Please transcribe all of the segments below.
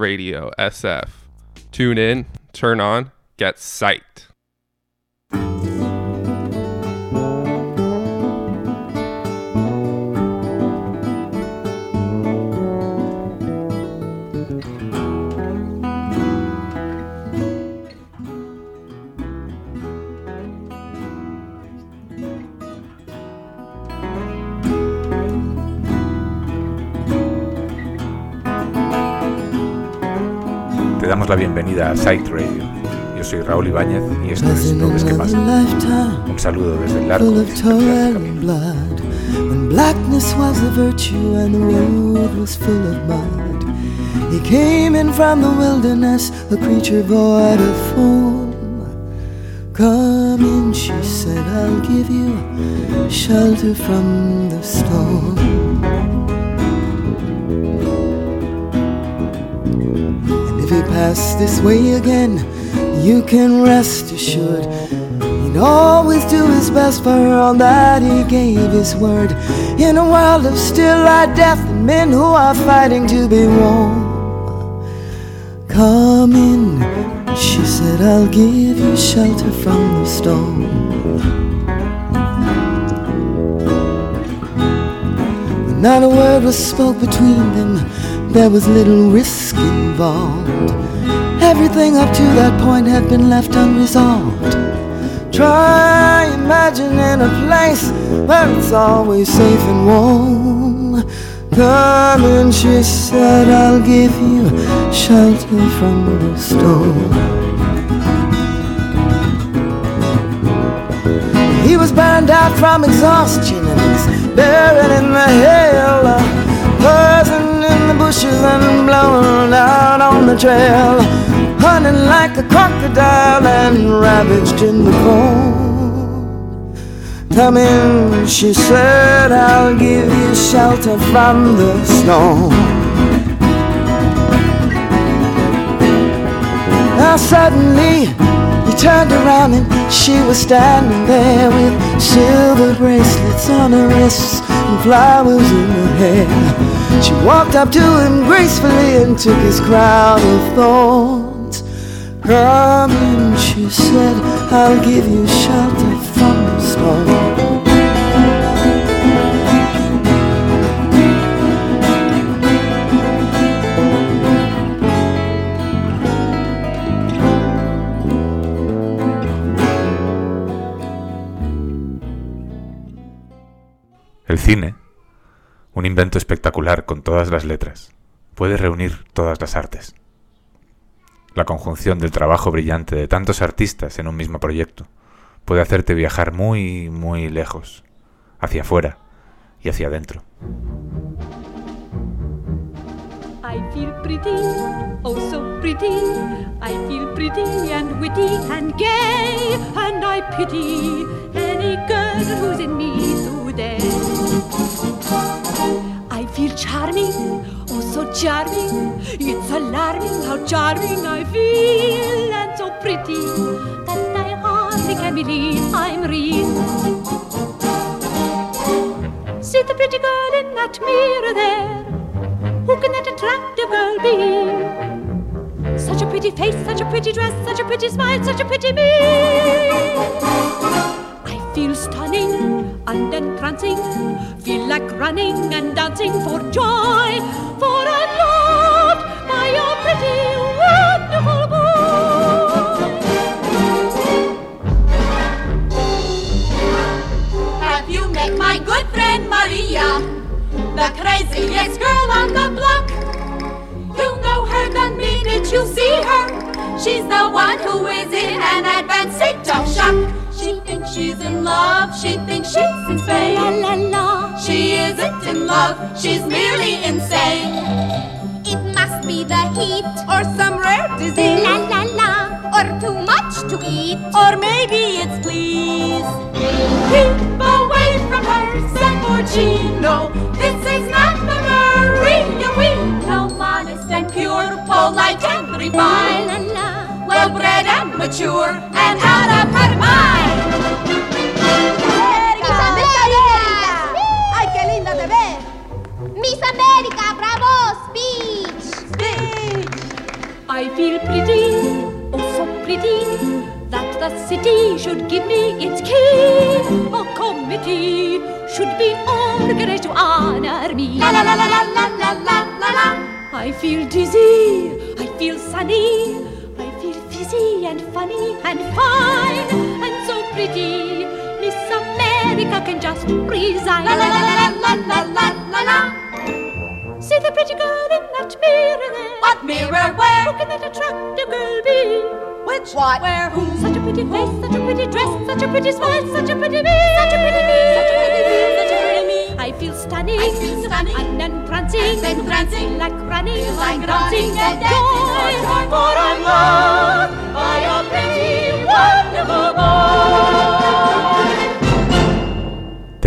Radio SF. Tune in, turn on, get psyched. La bienvenida a Sight Radio. Yo soy Raúl Ibáñez y esto es Lo que pasa. Un saludo desde el largo When blackness was a virtue and the road was full of mud, he came in from the wilderness, a creature void of form. Come in, she said, I'll give you shelter from the storm. Pass this way again, you can rest assured he'd always do his best for all that he gave his word. In a world of still light death and men who are fighting to be warm. Come in, she said, I'll give you shelter from the storm. Not a word was spoke between them, there was little risk involved. Everything up to that point had been left unresolved. Try imagining a place where it's always safe and warm. Come and she said, I'll give you shelter from the storm. He was burned out from exhaustion and he's buried in the hail. Person in the bushes and blown out on the trail, hunting like a crocodile and ravaged in the cold. Come in, she said, I'll give you shelter from the storm. Now suddenly he turned around and she was standing there with silver bracelets on her wrists and flowers in her hair. She walked up to him gracefully and took his crown of thorns. She said, I'll give you. El cine un invento espectacular con todas las letras. Puede reunir todas las artes. La conjunción del trabajo brillante de tantos artistas en un mismo proyecto puede hacerte viajar muy, muy lejos, hacia afuera y hacia adentro. feel charming, oh so charming. It's alarming how charming I feel, and so pretty that I hardly can believe I'm real. See the pretty girl in that mirror there. Who can that attractive girl be? Such a pretty face, such a pretty dress, such a pretty smile, such a pretty me. I feel stunning and dancing, feel like running and dancing for joy, for a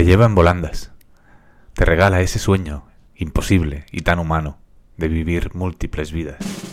Te lleva en volandas. Te regala ese sueño imposible y tan humano de vivir múltiples vidas.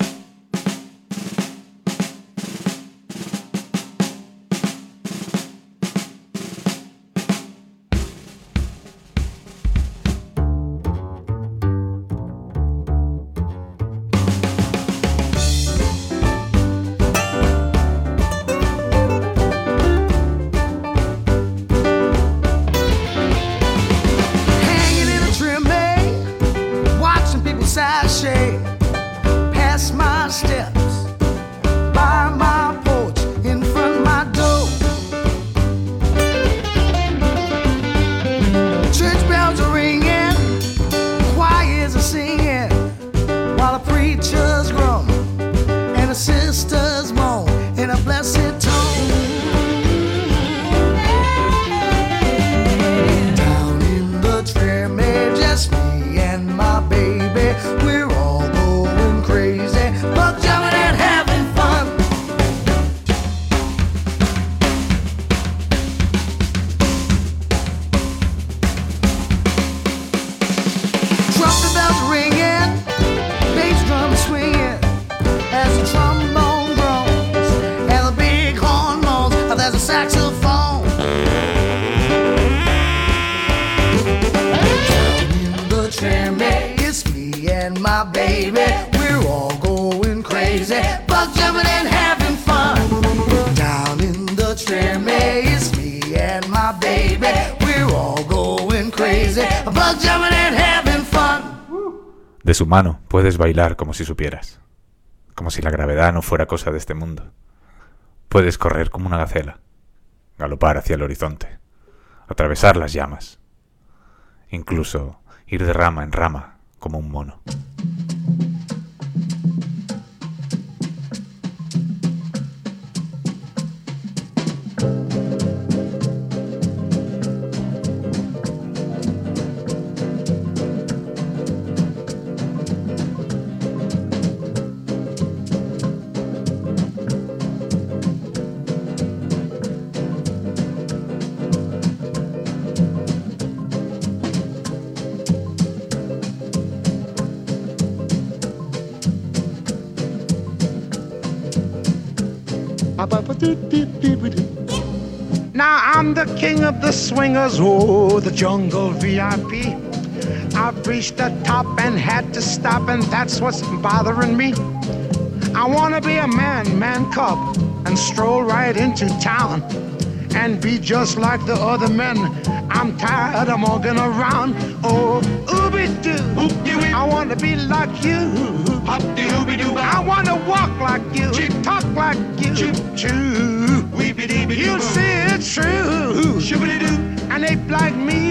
humano, puedes bailar como si supieras, como si la gravedad no fuera cosa de este mundo. Puedes correr como una gacela, galopar hacia el horizonte, atravesar las llamas, incluso ir de rama en rama como un mono. oh, the jungle VIP. I've reached the top and had to stop, and that's what's bothering me. I wanna be a man, man cub, and stroll right into town and be just like the other men. I'm tired of walking around. Oh, ooby doo, I wanna be like you. Hop de ooby doo, I wanna walk like you, Chip. talk like you. Chip. Choo. You'll see it's true. Shoo-ba-dee-doo. An ape like me.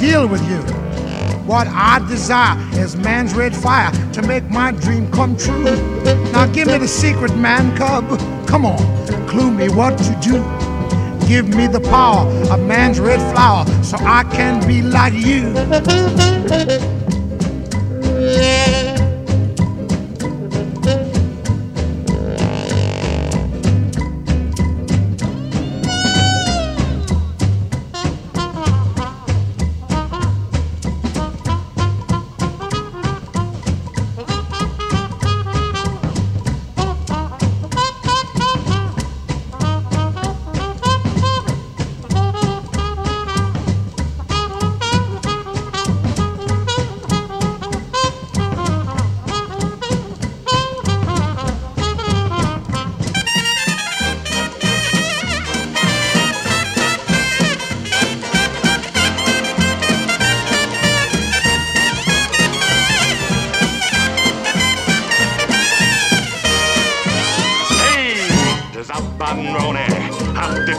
Deal with you. What I desire is man's red fire to make my dream come true. Now give me the secret, man cub. Come on, clue me what to do. Give me the power of man's red flower so I can be like you.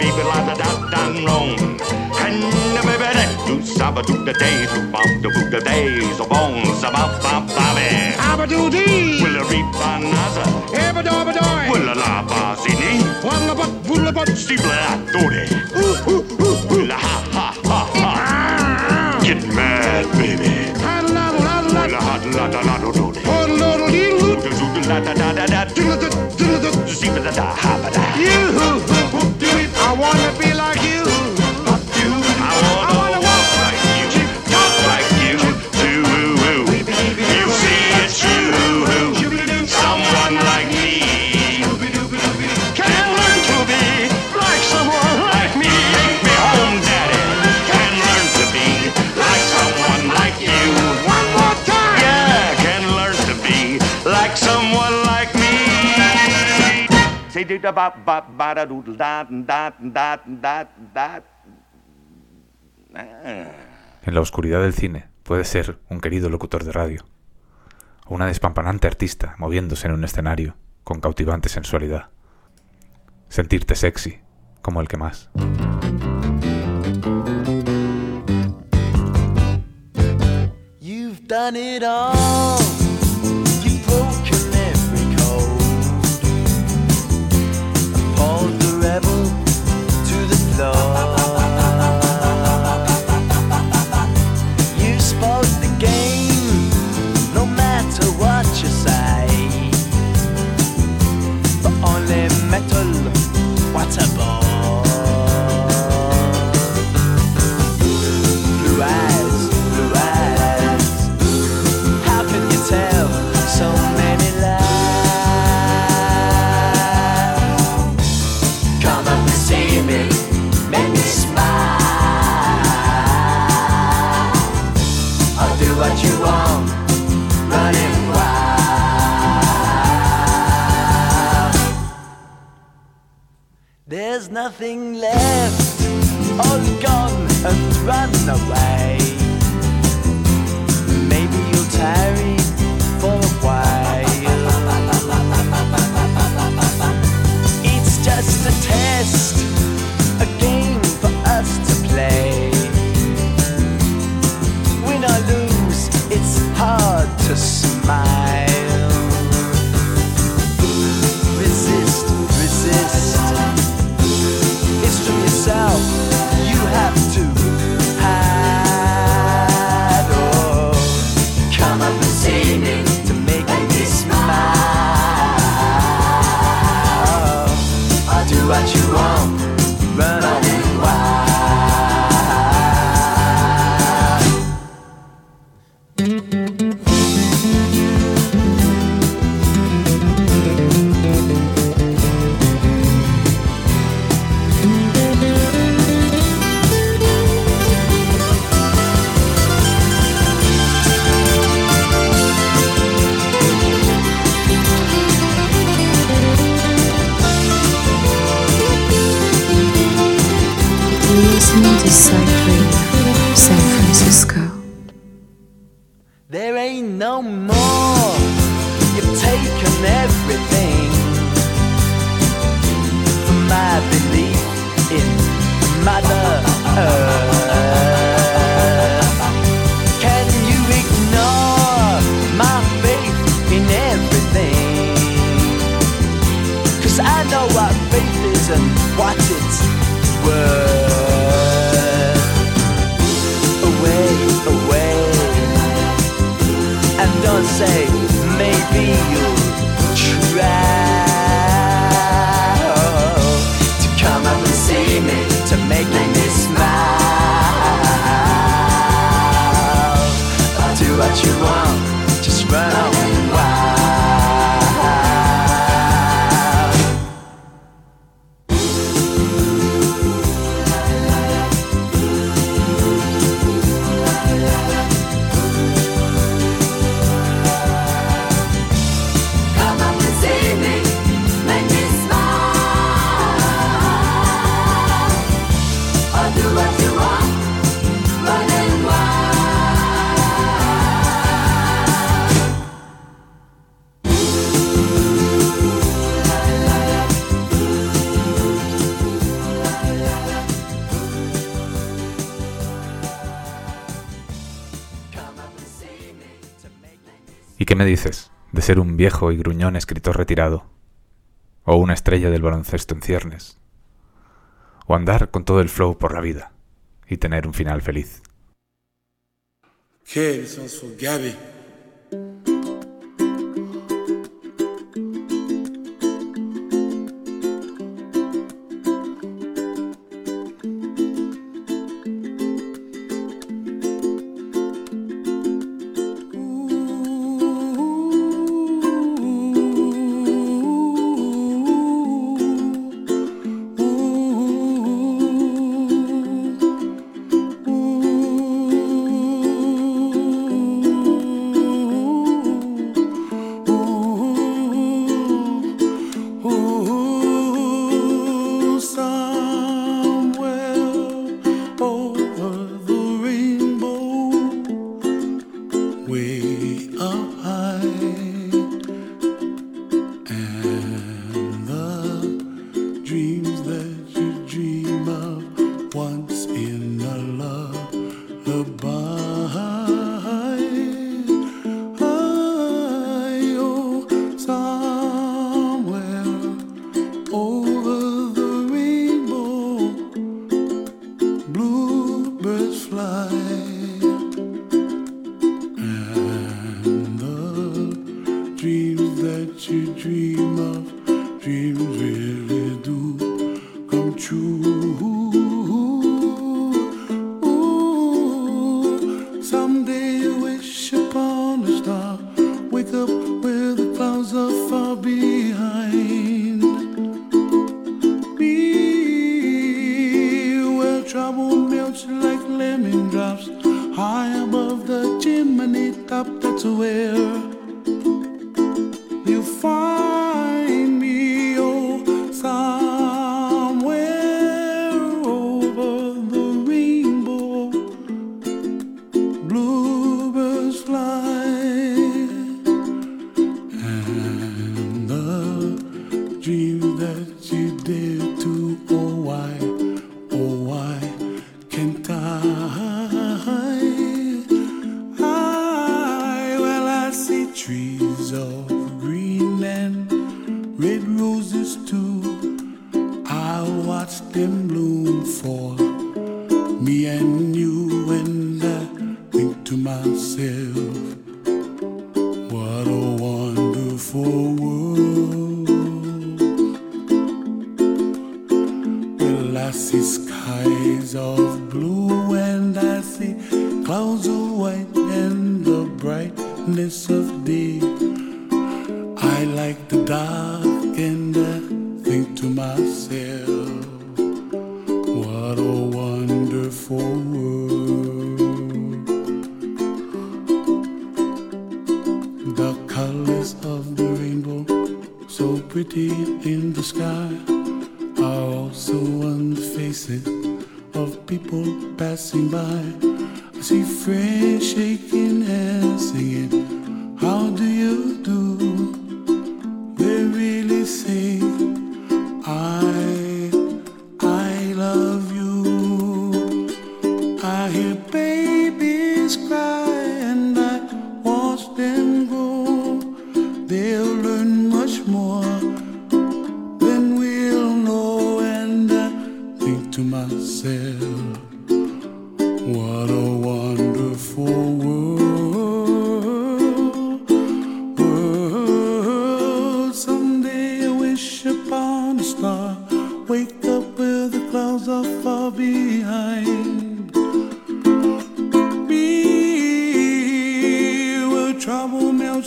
Be like the dot and roan. And the baby that do saba do the day, do bum the boot the days, the bones about bop bobby. Abba-doo-dee. Will a reap anaza, Ebba-dobba-doy. will a la bazini, Walla-but, wula-but. steeple a dore. Will a ha ha ha ha. Get mad, baby. Ha-la-la-la-la. Will a ha la da la do do. Ho-la-la-dee-loo. Do do do la da da da da. Diddle-da, diddle-da. Zeep da da ha ba da. I wanna be En la oscuridad del cine puede ser un querido locutor de radio, o una despampanante artista moviéndose en un escenario con cautivante sensualidad. Sentirte sexy, como el que más. You've done it all. To nothing ser un viejo y gruñón escritor retirado, o una estrella del baloncesto en ciernes, o andar con todo el flow por la vida y tener un final feliz.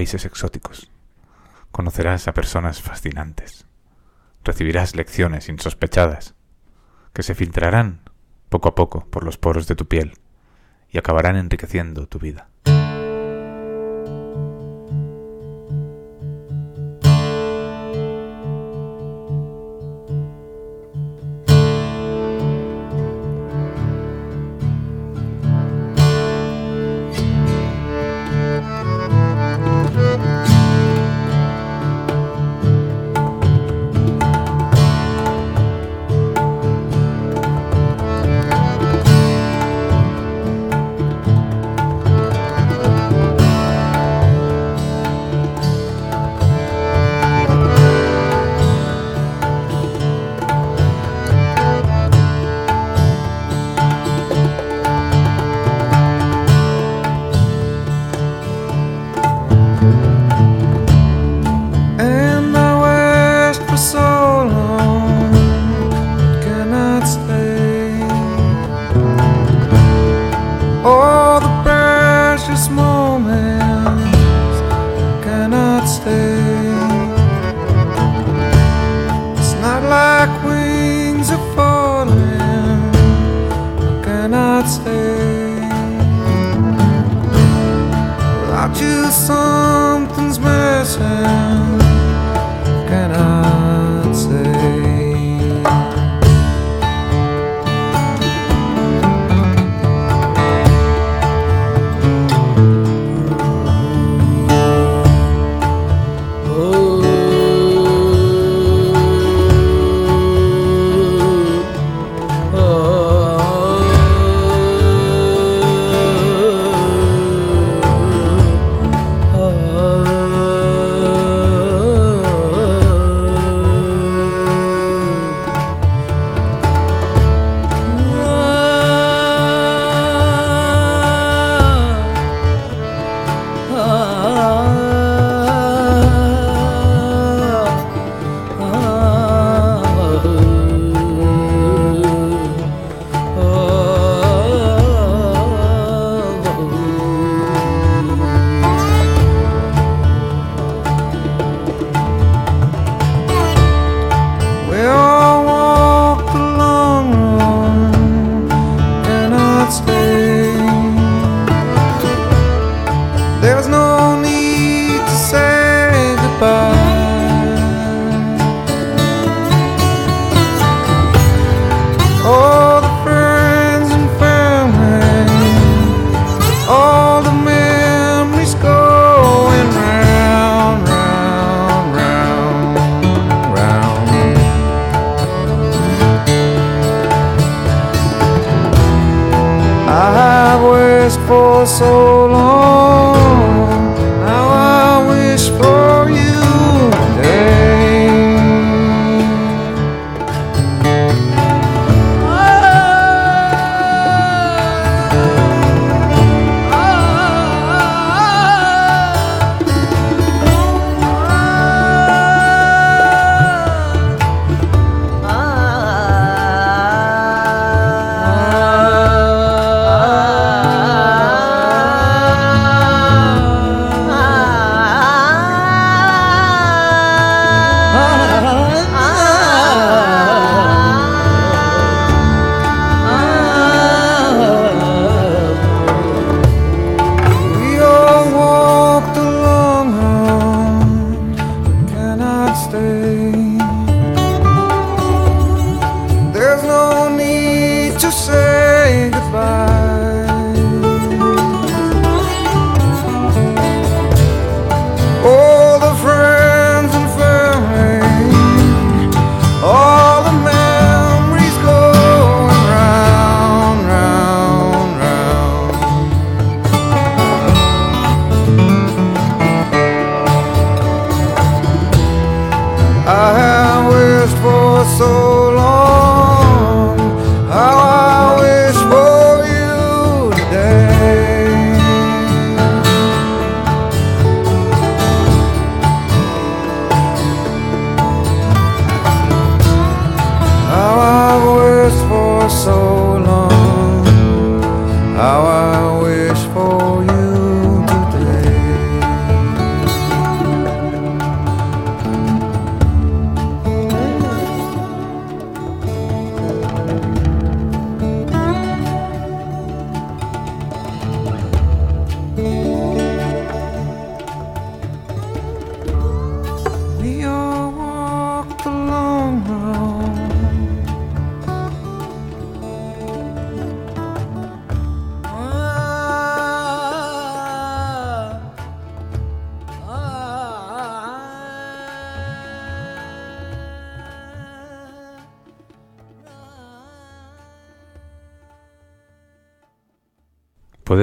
países exóticos. Conocerás a personas fascinantes. Recibirás lecciones insospechadas, que se filtrarán poco a poco por los poros de tu piel y acabarán enriqueciendo tu vida.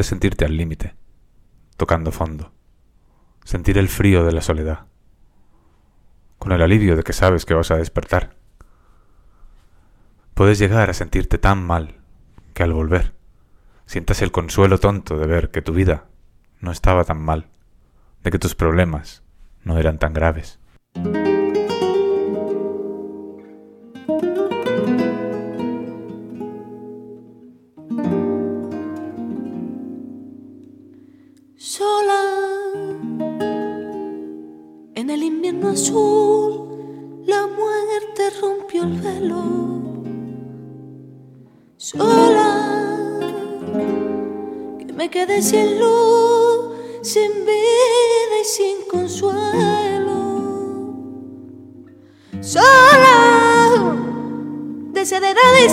Sentirte al límite, tocando fondo, sentir el frío de la soledad, con el alivio de que sabes que vas a despertar. Puedes llegar a sentirte tan mal que al volver sientas el consuelo tonto de ver que tu vida no estaba tan mal, de que tus problemas no eran tan graves. se de nadie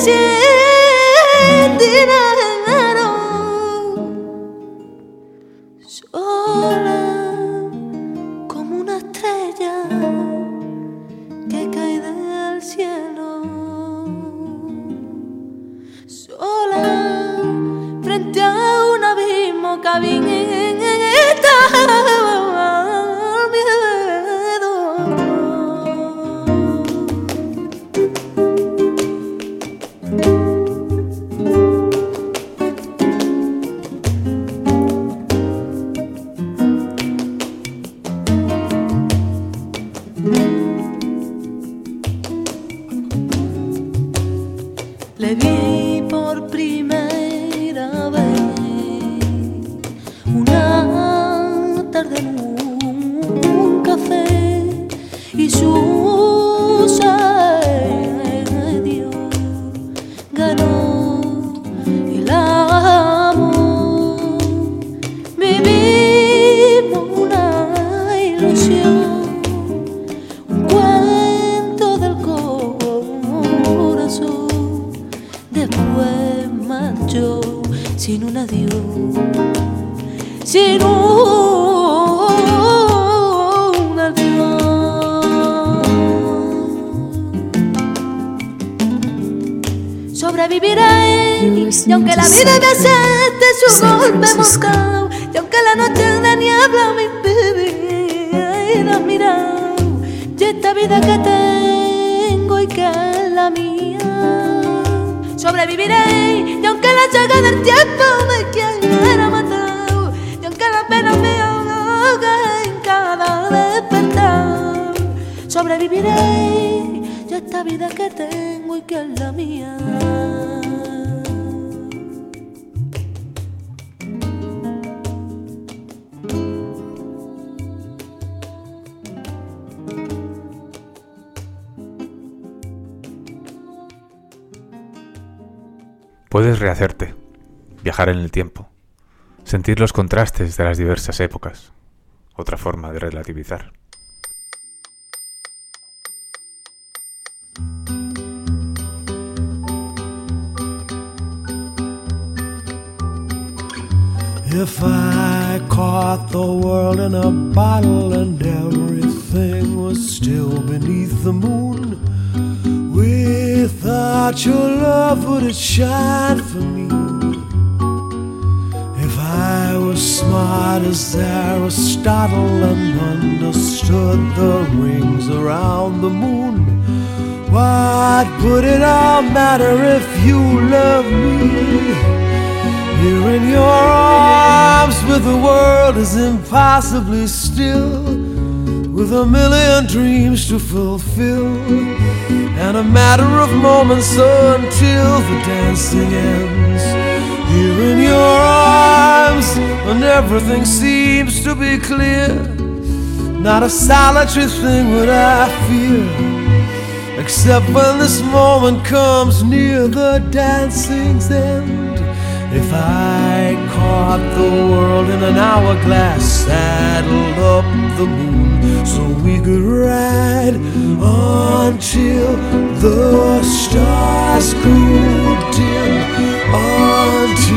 mortal y aunque la noche de niebla me impida mirar y esta vida que tengo y que es la mía. Sobreviviré y aunque la llaga del tiempo me quiera matar y aunque la pena me ahogue en cada despertar. Sobreviviré y esta vida que tengo y que es la mía Puedes rehacerte, viajar en el tiempo, sentir los contrastes de las diversas épocas. Otra forma de relativizar. If I caught the world in a bottle and everything was still beneath without your love, would it shine for me? If I was smart as Aristotle and understood the rings around the moon, what would it all matter if you love me? Here in your arms, with the world is impossibly still, with a million dreams to fulfill, and a matter of moments until the dancing ends. Here in your arms, when everything seems to be clear, not a solitary thing would I fear, except when this moment comes near the dancing's end. If I caught the world in an hourglass, saddled up the moon so we could ride until the stars grew dim, until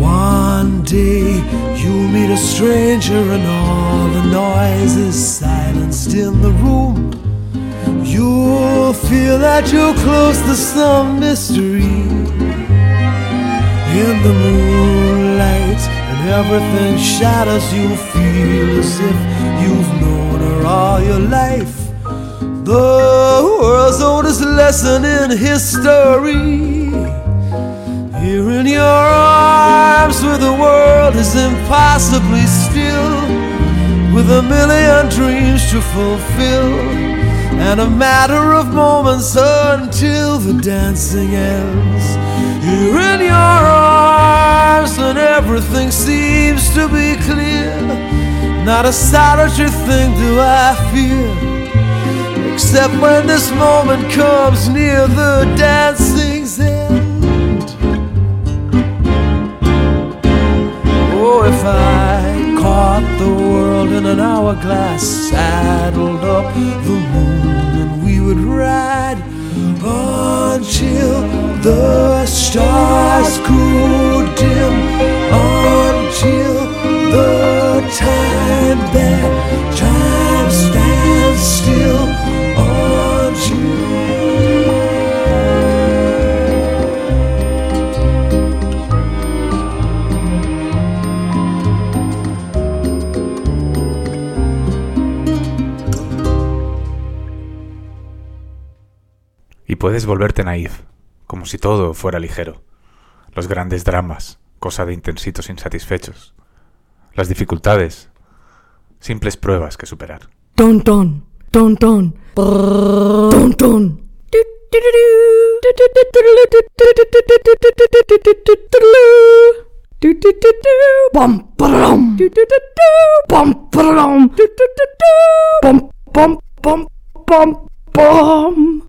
one day you meet a stranger and all the noise is silenced in the room. You'll feel that you're close to some mystery. In the moonlight, and everything shatters. You feel as if you've known her all your life. The world's oldest lesson in history. Here in your arms, where the world is impossibly still, with a million dreams to fulfill, and a matter of moments until the dancing ends. Here in your arms, and everything seems to be clear. Not a solitary thing do I fear, except when this moment comes near the dancing's end. Oh, if I caught the world in an hourglass, saddled up the moon, and we would ride until the stars grew dim, until the time that time stands still, Y puedes volverte naif, como si todo fuera ligero. Los grandes dramas, cosa de intensitos insatisfechos. Las dificultades, simples pruebas que superar. Ton ton, ton ton, ton ton. Bum bum bum bum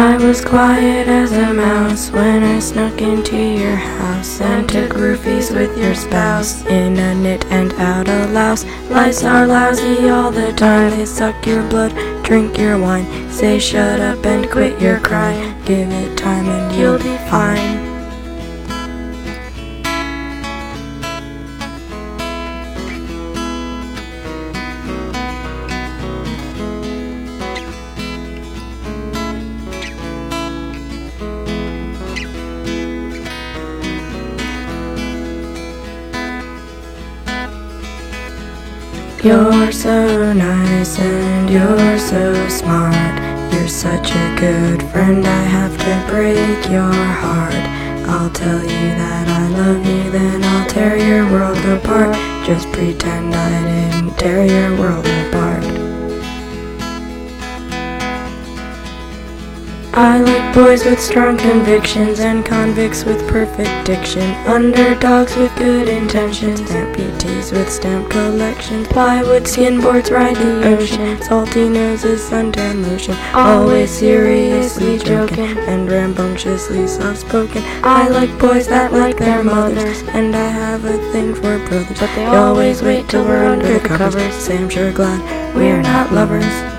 I was quiet as a mouse when I snuck into your house and took roofies with your spouse in a knit and out a louse. Lice are lousy all the time, they suck your blood, drink your wine, say shut up and quit your crying. Give it time and you'll be fine. You're so nice and you're so smart. You're such a good friend, I have to break your heart. I'll tell you that I love you, then I'll tear your world apart. Just pretend I didn't tear your world apart. Boys with strong convictions and convicts with perfect diction. Underdogs with good intentions, amputees with stamp collections. Plywood skimboards ride the ocean, salty noses, suntan lotion. Always seriously joking and rambunctiously soft spoken. I like boys that like their mothers, and I have a thing for brothers. But they always wait till we're under the covers. Say I'm sure glad we're not lovers.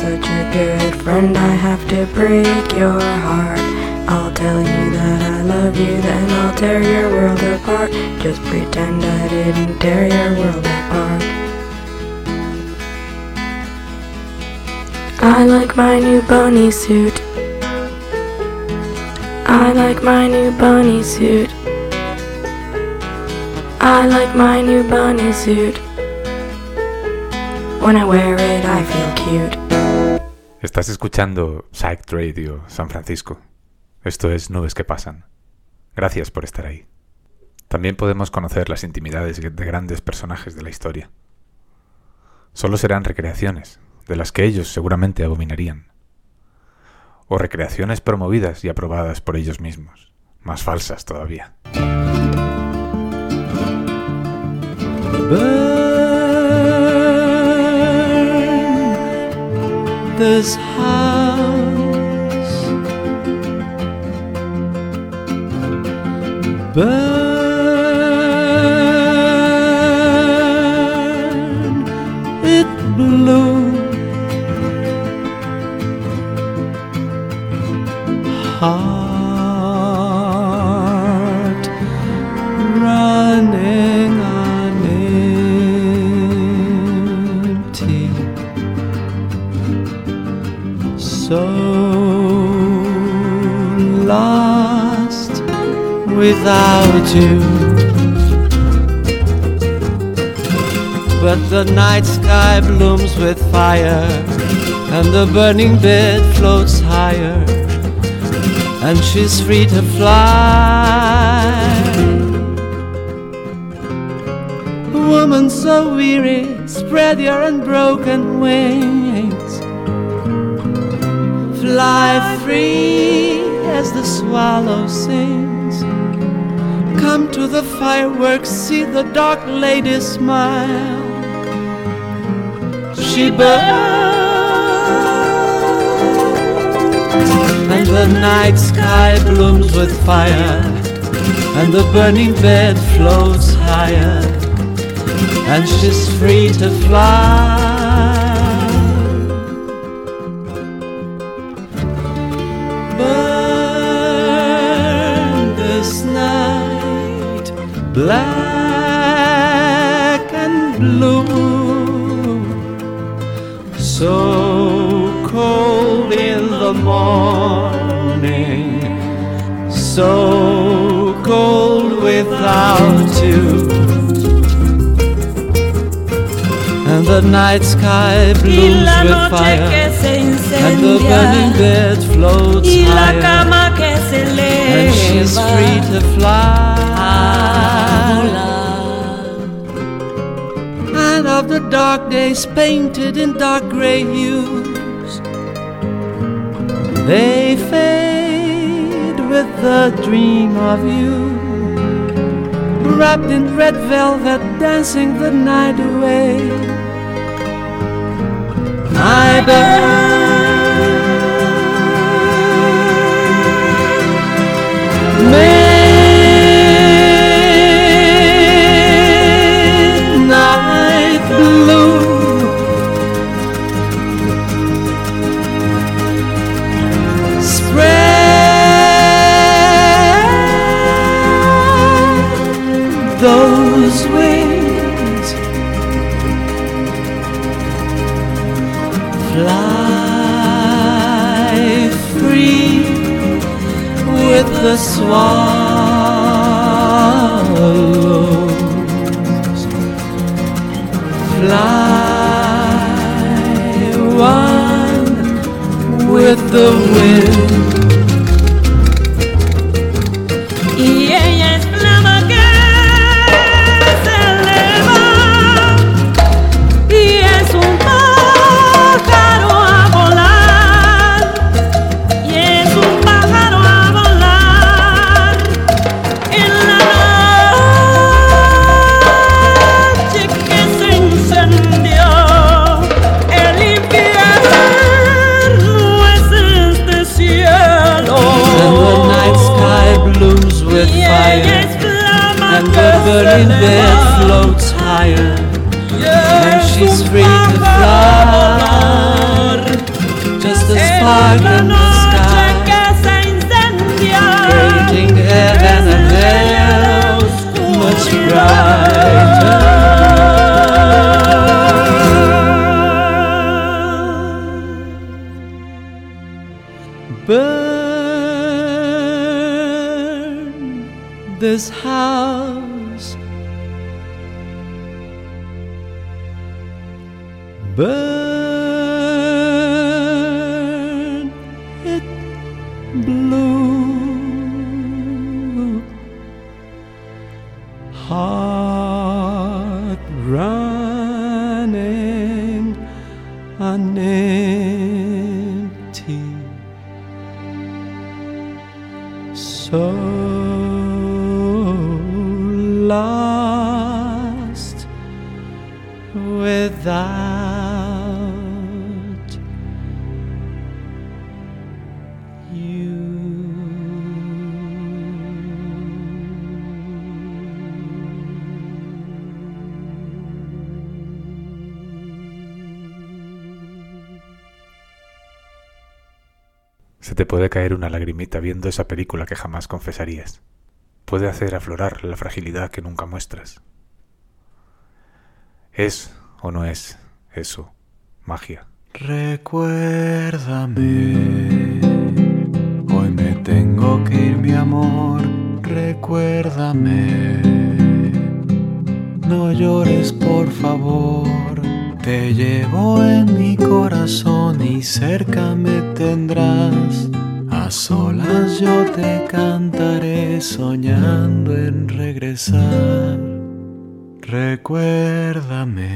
Such a good friend, I have to break your heart. I'll tell you that I love you, then I'll tear your world apart. Just pretend I didn't tear your world apart. I like my new bunny suit. I like my new bunny suit. I like my new bunny suit. When I wear it, I feel cute. Estás escuchando Psych Radio San Francisco. Esto es Nubes que Pasan. Gracias por estar ahí. También podemos conocer las intimidades de grandes personajes de la historia. Solo serán recreaciones, de las que ellos seguramente abominarían. O recreaciones promovidas y aprobadas por ellos mismos, más falsas todavía. This house. Burn without you. But the night sky blooms with fire, and the burning bed floats higher, and she's free to fly. Woman so weary, spread your unbroken wings. Fly free as the swallow sings. Come to the fireworks, see the dark lady smile. She burns, and the night sky blooms with fire, and the burning bed floats higher, and she's free to fly. So cold without you. And the night sky blooms with fire, and the burning bed floats higher. cama que se and she's free to fly. And of the dark days painted in dark gray hues, they the dream of you. Wrapped in red velvet, dancing the night away. I burn. Swallows. Fly one with the wind. Burning bed floats higher, and she's free to fly. Just a En puede caer una lagrimita viendo esa película que jamás confesarías. Puede hacer aflorar la fragilidad que nunca muestras. ¿Es o no es eso magia? Recuérdame, hoy me tengo que ir mi amor, recuérdame. No llores por favor, te llevo en mi corazón y cerca me tendrás. A solas yo te cantaré soñando en regresar. Recuérdame,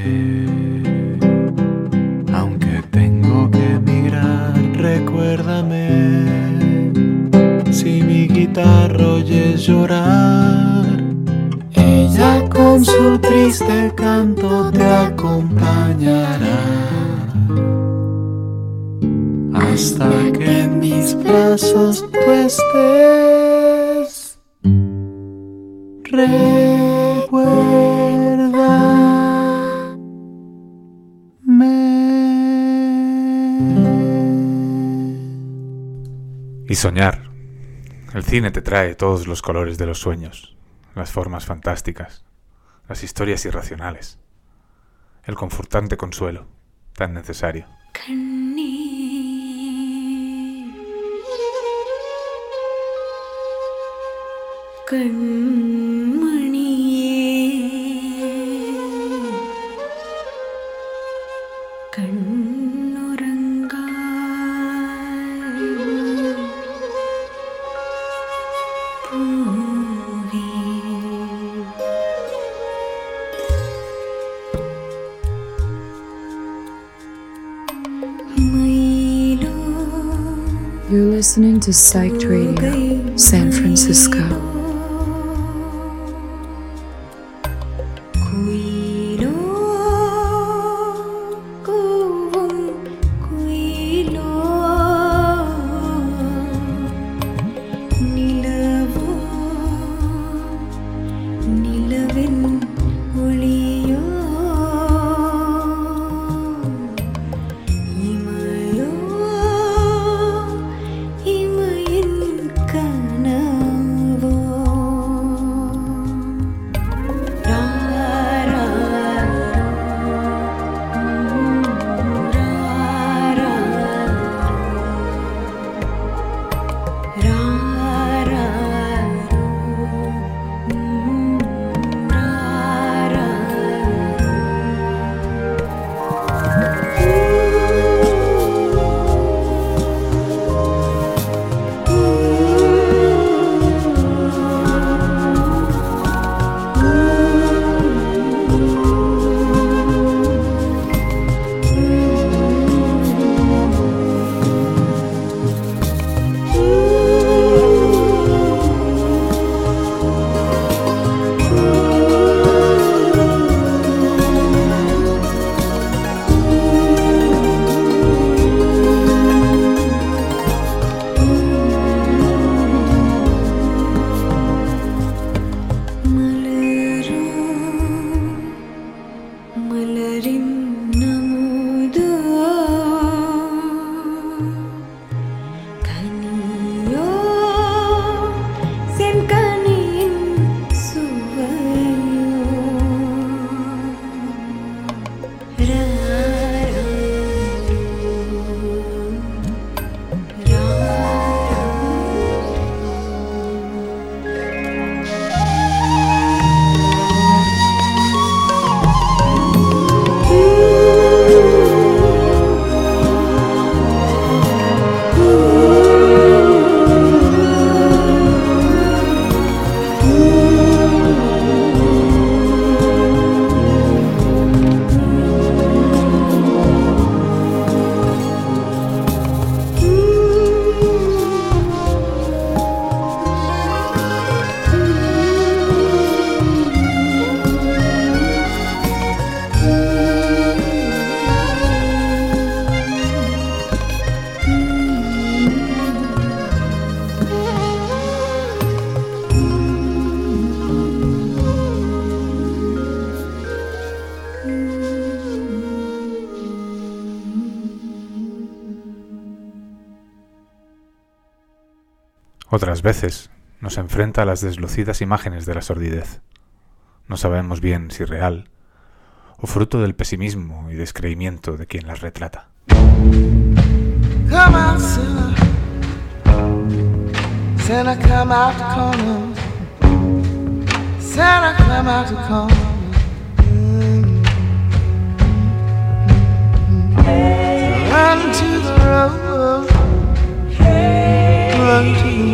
aunque tengo que emigrar, recuérdame. Si mi guitarra oyes llorar, ella con su triste canto te acompañará. Hasta que en mis brazos tú estés. Recuerda. Y soñar. El cine te trae todos los colores de los sueños, las formas fantásticas, las historias irracionales, el confortante consuelo, tan necesario. You're listening to Psyched Radio, San Francisco. Otras veces nos enfrenta a las deslucidas imágenes de la sordidez. No sabemos bien si real o fruto del pesimismo y descreimiento de quien las retrata. The the.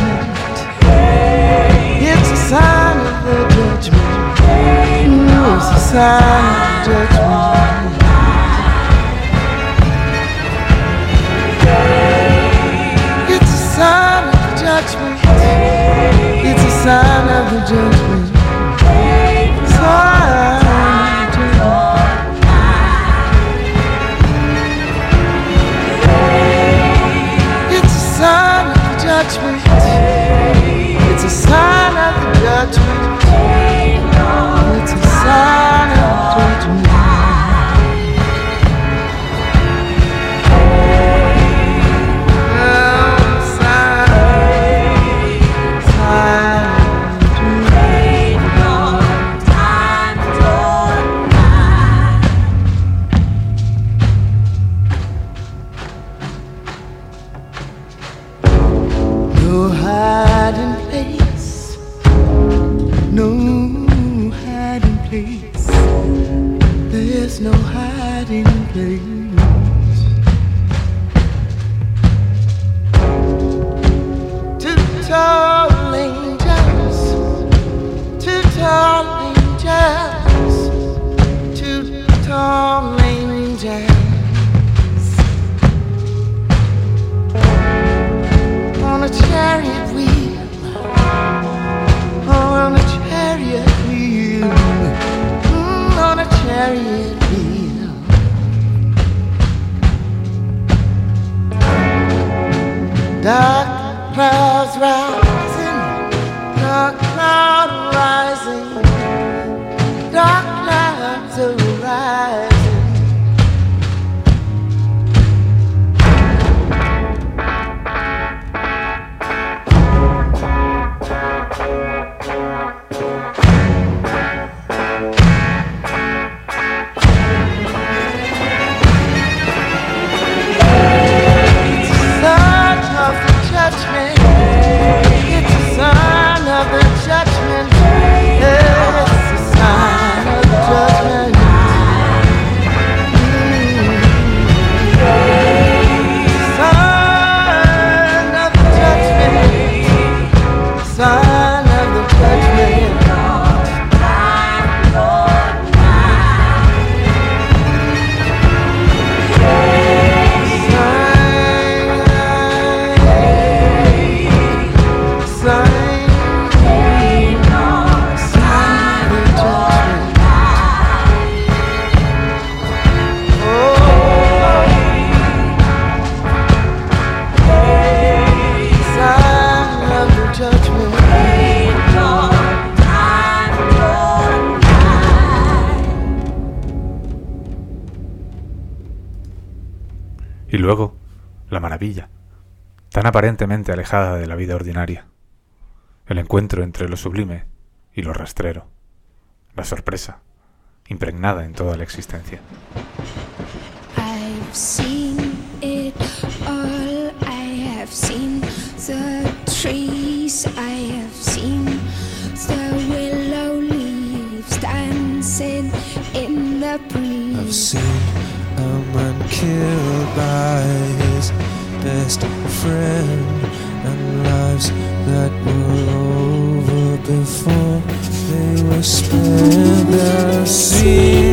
of the judgment. Aparentemente alejada de la vida ordinaria. El encuentro entre lo sublime y lo rastrero. La sorpresa, impregnada en toda la existencia. I've seen it all. I have seen the trees. I have seen the willow leaves dancing in the breeze. I've seen a man killed by his best friend, and lives that were over before they were spent. I've seen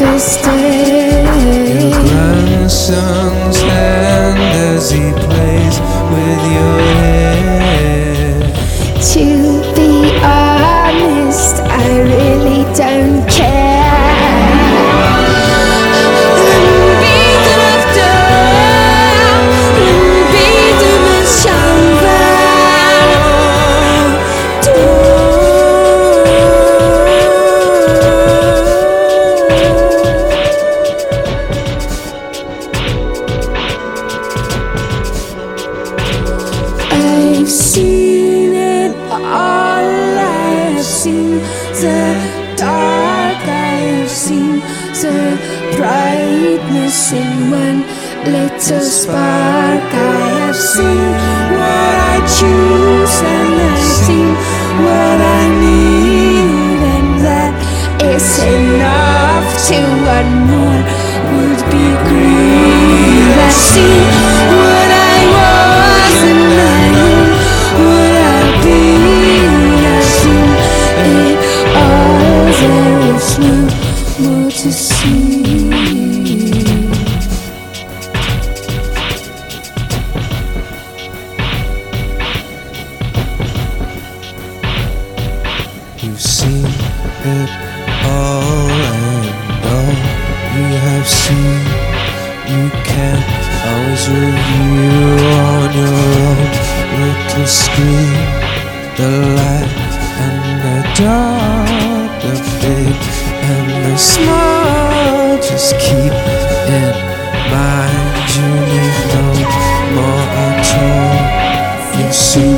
first dark, the fade, and the smile. Just keep in mind, you need no more. I try, you see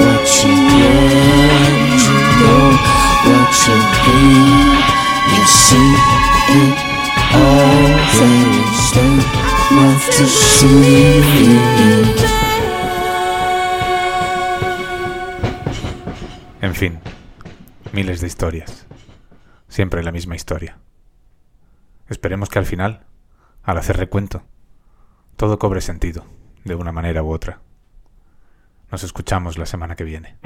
what you want, you know what you be, You see it all, there is enough to see you. En fin, Miles de historias. Siempre la misma historia. Esperemos que al final, al hacer recuento, todo cobre sentido, de una manera u otra. Nos escuchamos la semana que viene.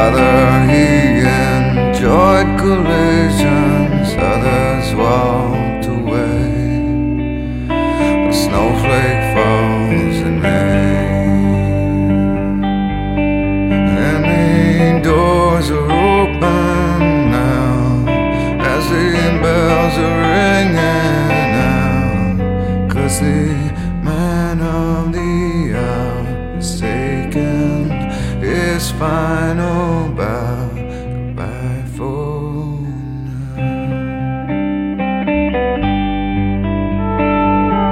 Rather, he enjoyed collisions, others, well.